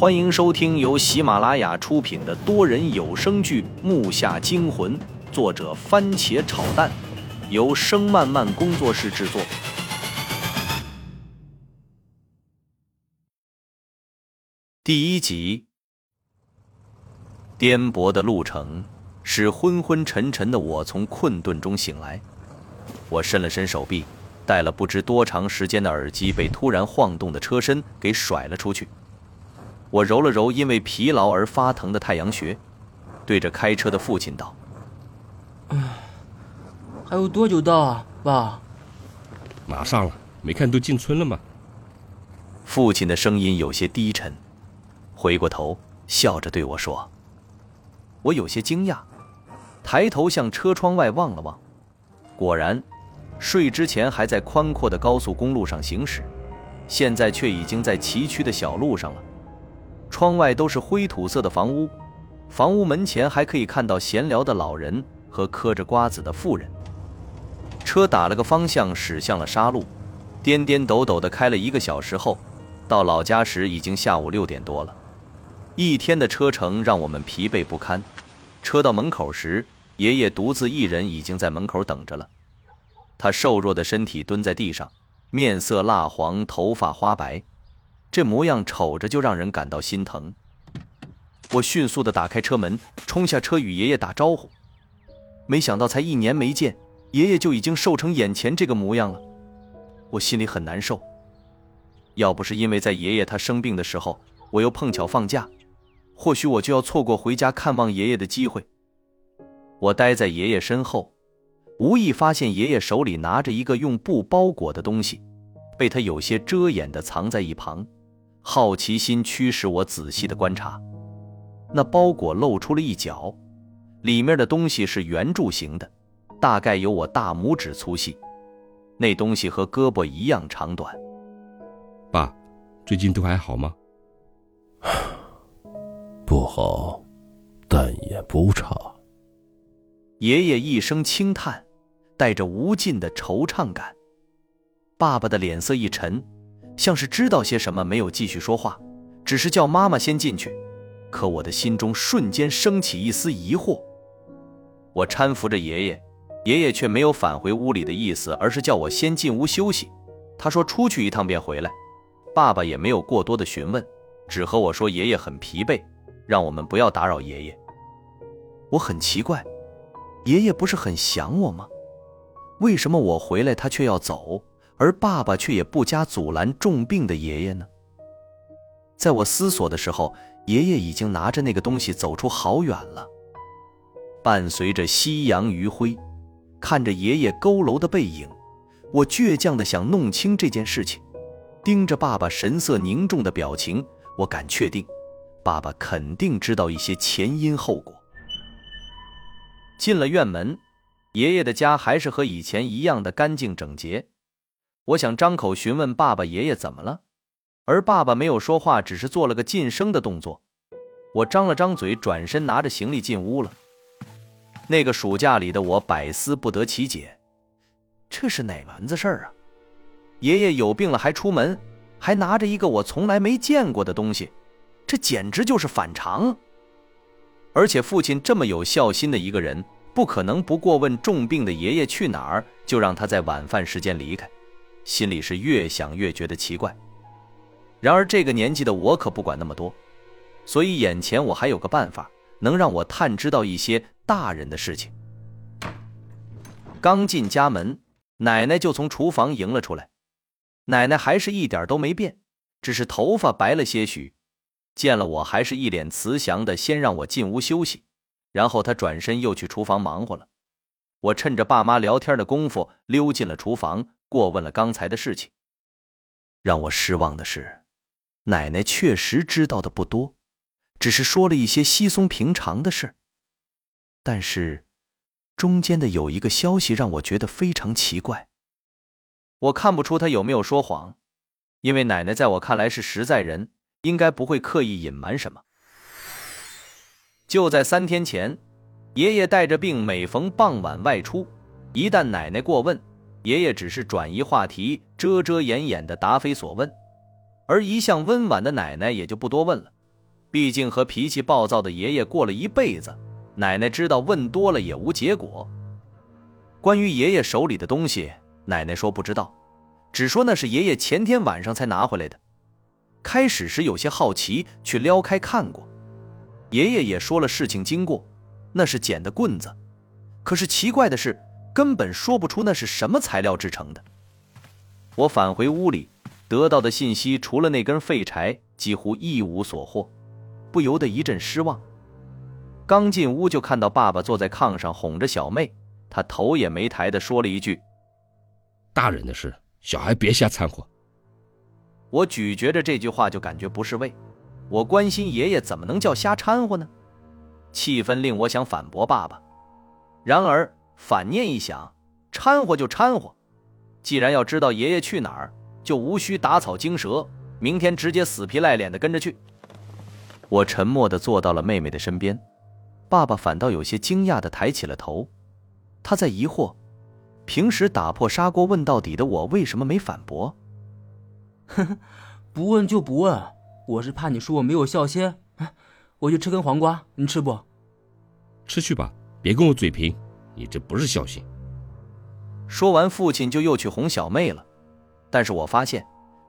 欢迎收听由喜马拉雅出品的多人有声剧《木下惊魂》，作者番茄炒蛋，由声漫漫工作室制作。第一集，颠簸的路程使昏昏沉沉的我从困顿中醒来。我伸了伸手臂，戴了不知多长时间的耳机被突然晃动的车身给甩了出去。我揉了揉因为疲劳而发疼的太阳穴，对着开车的父亲道：“还有多久到啊，爸？”“马上了，没看都进村了吗？”父亲的声音有些低沉，回过头笑着对我说：“我有些惊讶，抬头向车窗外望了望，果然，睡之前还在宽阔的高速公路上行驶，现在却已经在崎岖的小路上了。”窗外都是灰土色的房屋，房屋门前还可以看到闲聊的老人和嗑着瓜子的妇人。车打了个方向，驶向了沙路，颠颠抖抖的开了一个小时后，到老家时已经下午六点多了。一天的车程让我们疲惫不堪。车到门口时，爷爷独自一人已经在门口等着了。他瘦弱的身体蹲在地上，面色蜡黄，头发花白。这模样瞅着就让人感到心疼。我迅速地打开车门，冲下车与爷爷打招呼。没想到才一年没见，爷爷就已经瘦成眼前这个模样了，我心里很难受。要不是因为在爷爷他生病的时候，我又碰巧放假，或许我就要错过回家看望爷爷的机会。我待在爷爷身后，无意发现爷爷手里拿着一个用布包裹的东西，被他有些遮掩地藏在一旁。好奇心驱使我仔细的观察，那包裹露出了一角，里面的东西是圆柱形的，大概有我大拇指粗细。那东西和胳膊一样长短。爸，最近都还好吗？不好，但也不差。爷爷一声轻叹，带着无尽的惆怅感。爸爸的脸色一沉。像是知道些什么，没有继续说话，只是叫妈妈先进去。可我的心中瞬间升起一丝疑惑。我搀扶着爷爷，爷爷却没有返回屋里的意思，而是叫我先进屋休息。他说出去一趟便回来。爸爸也没有过多的询问，只和我说爷爷很疲惫，让我们不要打扰爷爷。我很奇怪，爷爷不是很想我吗？为什么我回来他却要走？而爸爸却也不加阻拦重病的爷爷呢。在我思索的时候，爷爷已经拿着那个东西走出好远了。伴随着夕阳余晖，看着爷爷佝偻的背影，我倔强的想弄清这件事情。盯着爸爸神色凝重的表情，我敢确定，爸爸肯定知道一些前因后果。进了院门，爷爷的家还是和以前一样的干净整洁。我想张口询问爸爸爷爷怎么了，而爸爸没有说话，只是做了个噤声的动作。我张了张嘴，转身拿着行李进屋了。那个暑假里的我百思不得其解，这是哪门子事儿啊？爷爷有病了还出门，还拿着一个我从来没见过的东西，这简直就是反常。而且父亲这么有孝心的一个人，不可能不过问重病的爷爷去哪儿，就让他在晚饭时间离开。心里是越想越觉得奇怪，然而这个年纪的我可不管那么多，所以眼前我还有个办法，能让我探知到一些大人的事情。刚进家门，奶奶就从厨房迎了出来，奶奶还是一点都没变，只是头发白了些许。见了我，还是一脸慈祥的，先让我进屋休息，然后她转身又去厨房忙活了。我趁着爸妈聊天的功夫，溜进了厨房。过问了刚才的事情。让我失望的是，奶奶确实知道的不多，只是说了一些稀松平常的事。但是，中间的有一个消息让我觉得非常奇怪。我看不出她有没有说谎，因为奶奶在我看来是实在人，应该不会刻意隐瞒什么。就在三天前，爷爷带着病，每逢傍晚外出，一旦奶奶过问。爷爷只是转移话题，遮遮掩掩的答非所问，而一向温婉的奶奶也就不多问了，毕竟和脾气暴躁的爷爷过了一辈子，奶奶知道问多了也无结果。关于爷爷手里的东西，奶奶说不知道，只说那是爷爷前天晚上才拿回来的。开始时有些好奇，去撩开看过。爷爷也说了事情经过，那是捡的棍子。可是奇怪的是，根本说不出那是什么材料制成的。我返回屋里，得到的信息除了那根废柴，几乎一无所获，不由得一阵失望。刚进屋就看到爸爸坐在炕上哄着小妹，他头也没抬的说了一句：“大人的事，小孩别瞎掺和。”我咀嚼着这句话，就感觉不是味。我关心爷爷，怎么能叫瞎掺和呢？气氛令我想反驳爸爸，然而反念一想，掺和就掺和。既然要知道爷爷去哪儿，就无需打草惊蛇，明天直接死皮赖脸的跟着去。我沉默的坐到了妹妹的身边，爸爸反倒有些惊讶的抬起了头，他在疑惑，平时打破砂锅问到底的我，为什么没反驳？呵呵，不问就不问，我是怕你说我没有孝心。我去吃根黄瓜，你吃不？吃去吧，别跟我嘴贫，你这不是孝心。说完，父亲就又去哄小妹了。但是我发现，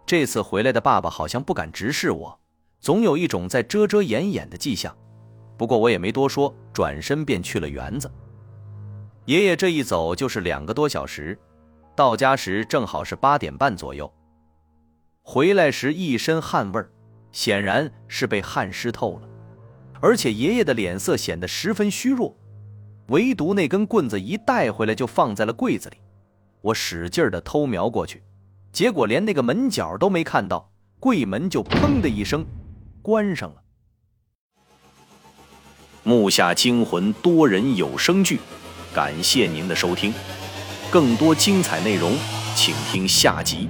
这次回来的爸爸好像不敢直视我，总有一种在遮遮掩掩的迹象。不过我也没多说，转身便去了园子。爷爷这一走就是两个多小时，到家时正好是八点半左右。回来时一身汗味儿，显然是被汗湿透了，而且爷爷的脸色显得十分虚弱，唯独那根棍子一带回来就放在了柜子里。我使劲的偷瞄过去，结果连那个门角都没看到，柜门就砰的一声关上了。木下惊魂多人有声剧，感谢您的收听，更多精彩内容，请听下集。